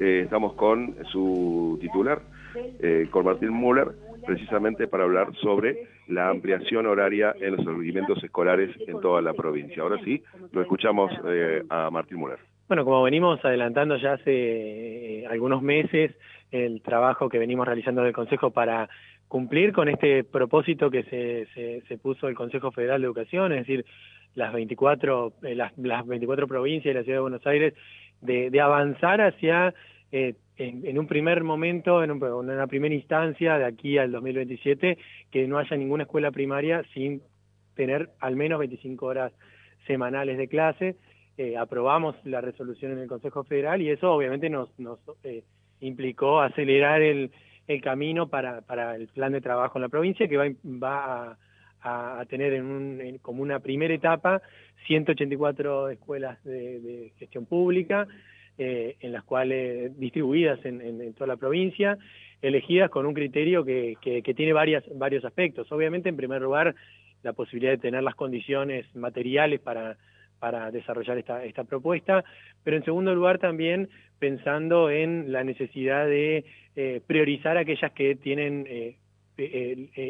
eh, estamos con su titular, eh, con Martín Müller, precisamente para hablar sobre la ampliación horaria en los establecimientos escolares en toda la provincia. Ahora sí, lo escuchamos eh, a Martín Müller. Bueno, como venimos adelantando ya hace algunos meses, el trabajo que venimos realizando del Consejo para cumplir con este propósito que se, se, puso el Consejo Federal de Educación, es decir, las 24, las, las 24 provincias y la Ciudad de Buenos Aires, de, de avanzar hacia eh, en, un primer momento, en, una primera instancia, de aquí al 2027, que no haya ninguna escuela primaria sin tener al menos 25 horas semanales de clase. Eh, aprobamos la resolución en el Consejo Federal y eso obviamente nos, eh, implicó acelerar el, camino para, el plan de trabajo en la provincia que va, a, tener en como una primera etapa 184 escuelas de gestión pública, eh, en las cuales distribuidas en, toda la provincia, elegidas con un criterio que, tiene varias, varios aspectos. Obviamente, en primer lugar, la posibilidad de tener las condiciones materiales para, para desarrollar esta, esta propuesta, pero en segundo lugar también pensando en la necesidad de eh, priorizar aquellas que tienen eh,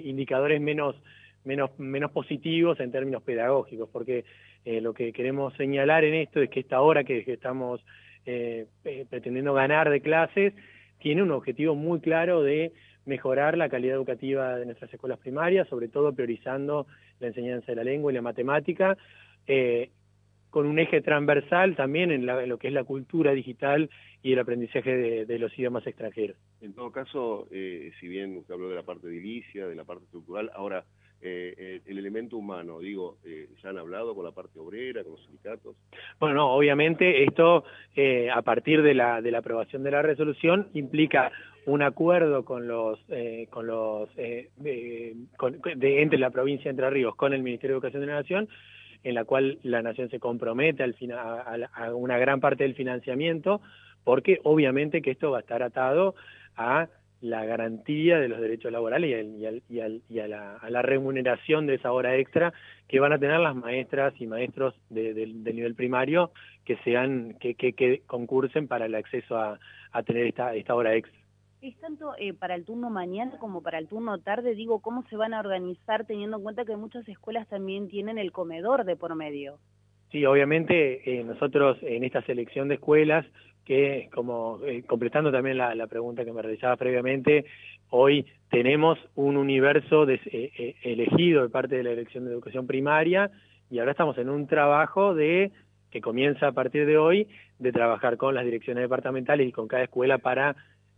indicadores menos, menos, menos positivos en términos pedagógicos, porque lo que queremos señalar en esto es que esta hora que estamos eh, eh, pretendiendo ganar de clases, tiene un objetivo muy claro de mejorar la calidad educativa de nuestras escuelas primarias, sobre todo priorizando la enseñanza de la lengua y la matemática, eh, con un eje transversal también en, lo que es la cultura digital y el aprendizaje de, los idiomas extranjeros. En todo caso, si bien usted habló de la parte edilicia, de la parte estructural, ahora eh, eh, el elemento humano, digo, eh, ¿ya han hablado con la parte obrera, con los sindicatos? Bueno, no, obviamente esto, a partir de la, de la aprobación de la resolución, implica un acuerdo con los, con los de, entre la provincia de Entre Ríos con el Ministerio de Educación de la Nación, en la cual la Nación se compromete al a, a una gran parte del financiamiento, porque obviamente que esto va a estar atado a la garantía de los derechos laborales y, y, a, la, remuneración de esa hora extra que van a tener las maestras y maestros del nivel primario que sean que, que, concursen para el acceso a, tener esta, esta hora extra. Es tanto eh, para el turno mañana como para el turno tarde, digo, ¿cómo se van a organizar teniendo en cuenta que muchas escuelas también tienen el comedor de por medio? Sí, obviamente eh, nosotros en esta selección de escuelas que, como eh, completando también la, pregunta que me realizaba previamente, hoy tenemos un universo eh, elegido de parte de la Dirección de Educación Primaria y ahora estamos en un trabajo de que comienza a partir de hoy, de trabajar con las direcciones departamentales y con cada escuela para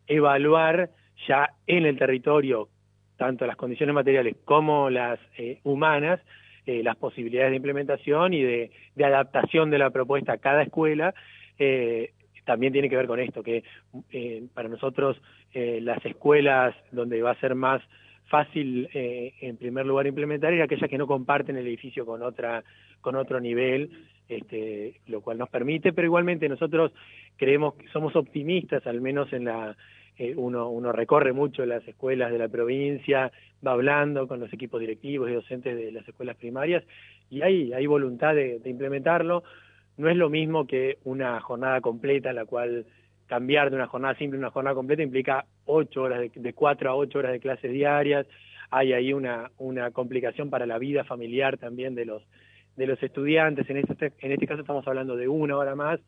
evaluar ya en el territorio tanto las condiciones materiales como las humanas, las posibilidades de implementación y de, adaptación de la propuesta a cada escuela, también tiene que ver con esto, que eh, para nosotros eh, las escuelas donde va a ser más fácil eh, en primer lugar implementar es aquellas que no comparten el edificio con otra con otro nivel este, lo cual nos permite pero igualmente nosotros creemos que somos optimistas al menos en la uno, uno recorre mucho las escuelas de la provincia, va hablando con los equipos directivos y docentes de las escuelas primarias y hay, hay voluntad de implementarlo. No es lo mismo que una jornada completa, la cual cambiar de una jornada simple a una jornada completa implica ocho horas, de, cuatro a ocho horas de clases diarias, hay ahí una, complicación para la vida familiar también de los, estudiantes, en este, en este caso estamos hablando de una hora más,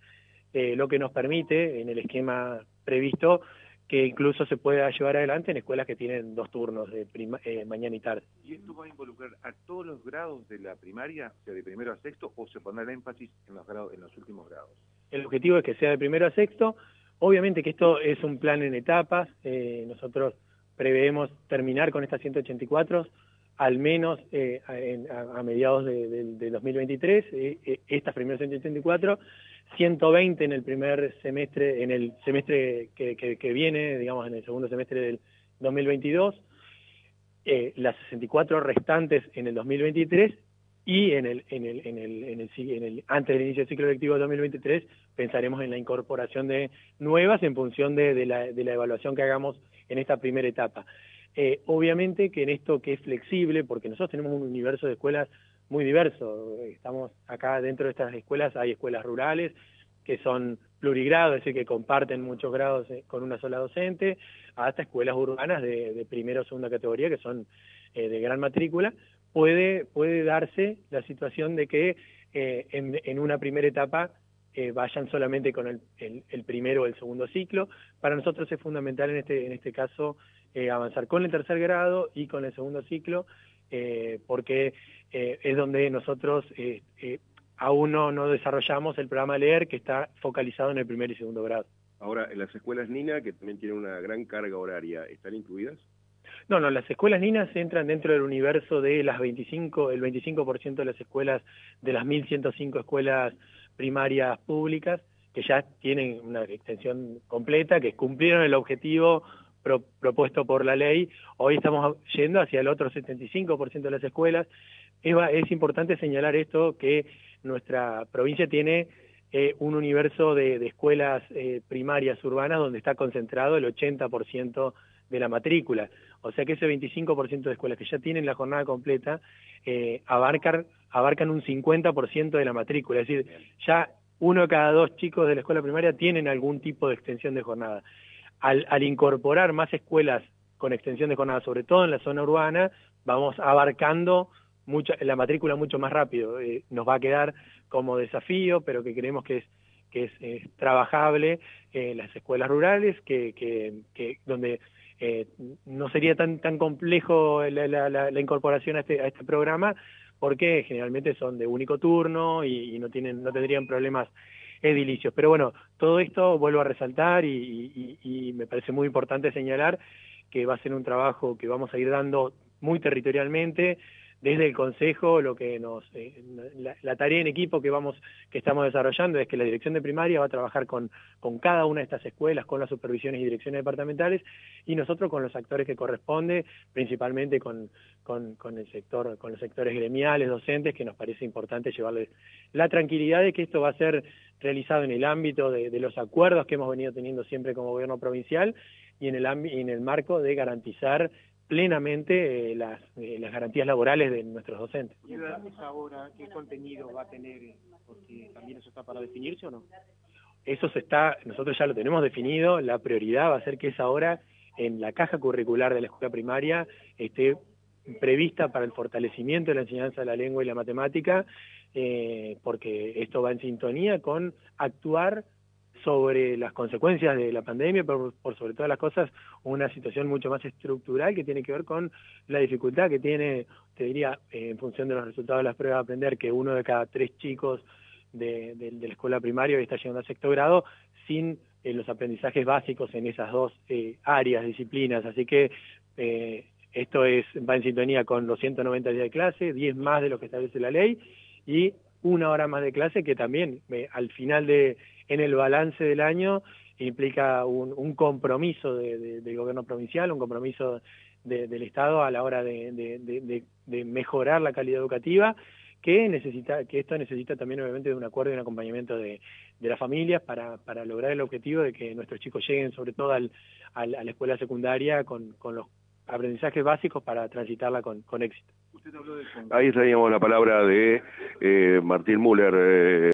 eh, lo que nos permite, en el esquema previsto, que incluso se pueda llevar adelante en escuelas que tienen dos turnos de eh, mañana y tarde. ¿Y esto va a involucrar a todos los grados de la primaria, o sea, de primero a sexto, o se pondrá el énfasis en los, grados, en los últimos grados? El objetivo es que sea de primero a sexto. Obviamente que esto es un plan en etapas. Eh, nosotros preveemos terminar con estas 184 al menos eh, a, mediados de, 2023, eh, estas primeras 184 120 en el primer semestre, en el semestre que, viene, digamos en el segundo semestre del 2022, eh, las 64 restantes en el 2023 y en el, en el, en el, en el, en el, antes del inicio del ciclo lectivo de 2023 pensaremos en la incorporación de nuevas en función de, de, la, de la evaluación que hagamos en esta primera etapa. Eh, obviamente que en esto que es flexible, porque nosotros tenemos un universo de escuelas muy diverso. Estamos acá dentro de estas escuelas, hay escuelas rurales, que son plurigrados, es decir, que comparten muchos grados eh, con una sola docente, hasta escuelas urbanas de, de primera o segunda categoría, que son eh, de gran matrícula, puede, puede darse la situación de que eh, en, en, una primera etapa eh, vayan solamente con el, el, el, primero o el segundo ciclo. Para nosotros es fundamental en este, en este caso eh, avanzar con el tercer grado y con el segundo ciclo, eh, porque eh, es donde nosotros aún no, no desarrollamos el programa Leer que está focalizado en el primer y segundo grado. Ahora, en las escuelas NINA, que también tienen una gran carga horaria, ¿están incluidas? No, no, las escuelas NINA entran dentro del universo de las 25, el 25% de las escuelas, de las 1.105 escuelas primarias públicas, que ya tienen una extensión completa, que cumplieron el objetivo pro, propuesto por la ley. Hoy estamos yendo hacia el otro 75% de las escuelas. Es, es, importante señalar esto, que nuestra provincia tiene eh, un universo de, de escuelas eh, primarias urbanas donde está concentrado el 80% de la matrícula. O sea que ese 25% de escuelas que ya tienen la jornada completa eh, abarcan, abarcan un 50% de la matrícula. Es decir, ya uno de cada dos chicos de la escuela primaria tienen algún tipo de extensión de jornada. Al, al incorporar más escuelas con extensión de jornada, sobre todo en la zona urbana, vamos abarcando mucha, la matrícula mucho más rápido. Eh, nos va a quedar como desafío, pero que creemos que es que es, es trabajable en eh, las escuelas rurales, que, donde eh, no sería tan tan complejo la incorporación a este, a este programa porque generalmente son de único turno y, y, no tienen no tendrían problemas edilicios. Pero bueno, todo esto vuelvo a resaltar y, y, y, me parece muy importante señalar que va a ser un trabajo que vamos a ir dando muy territorialmente, desde el Consejo lo que nos eh, la, tarea en equipo que vamos que estamos desarrollando es que la dirección de primaria va a trabajar con, con cada una de estas escuelas, con las supervisiones y direcciones departamentales y nosotros con los actores que corresponde, principalmente con, con, con el sector, con los sectores gremiales, docentes, que nos parece importante llevarles la tranquilidad de que esto va a ser realizado en el ámbito de, los acuerdos que hemos venido teniendo siempre como gobierno provincial y en el, en el marco de garantizar plenamente eh, las, eh, las garantías laborales de nuestros docentes. ¿Y ahora qué contenido va a tener? Porque también eso está para definirse o no? Eso se está, nosotros ya lo tenemos definido, la prioridad va a ser que esa hora en la caja curricular de la escuela primaria esté prevista para el fortalecimiento de la enseñanza de la lengua y la matemática, eh, porque esto va en sintonía con actuar sobre las consecuencias de la pandemia, pero por sobre todas las cosas una situación mucho más estructural que tiene que ver con la dificultad que tiene, te diría, eh, en función de los resultados de las pruebas de aprender, que uno de cada tres chicos de, la escuela primaria está llegando a sexto grado sin eh, los aprendizajes básicos en esas dos eh, áreas, disciplinas. Así que esto es va en sintonía con los 190 días de clase, 10 más de lo que establece la ley y una hora más de clase que también al final de en el balance del año implica un, un compromiso de, de, del gobierno provincial, un compromiso de, del Estado a la hora de, mejorar la calidad educativa, que necesita, que esto necesita también obviamente de un acuerdo y un acompañamiento de, las familias para, lograr el objetivo de que nuestros chicos lleguen sobre todo al, al, a la escuela secundaria con, los aprendizajes básicos para transitarla con, éxito. Ahí teníamos la palabra de eh, Martín Müller. Eh...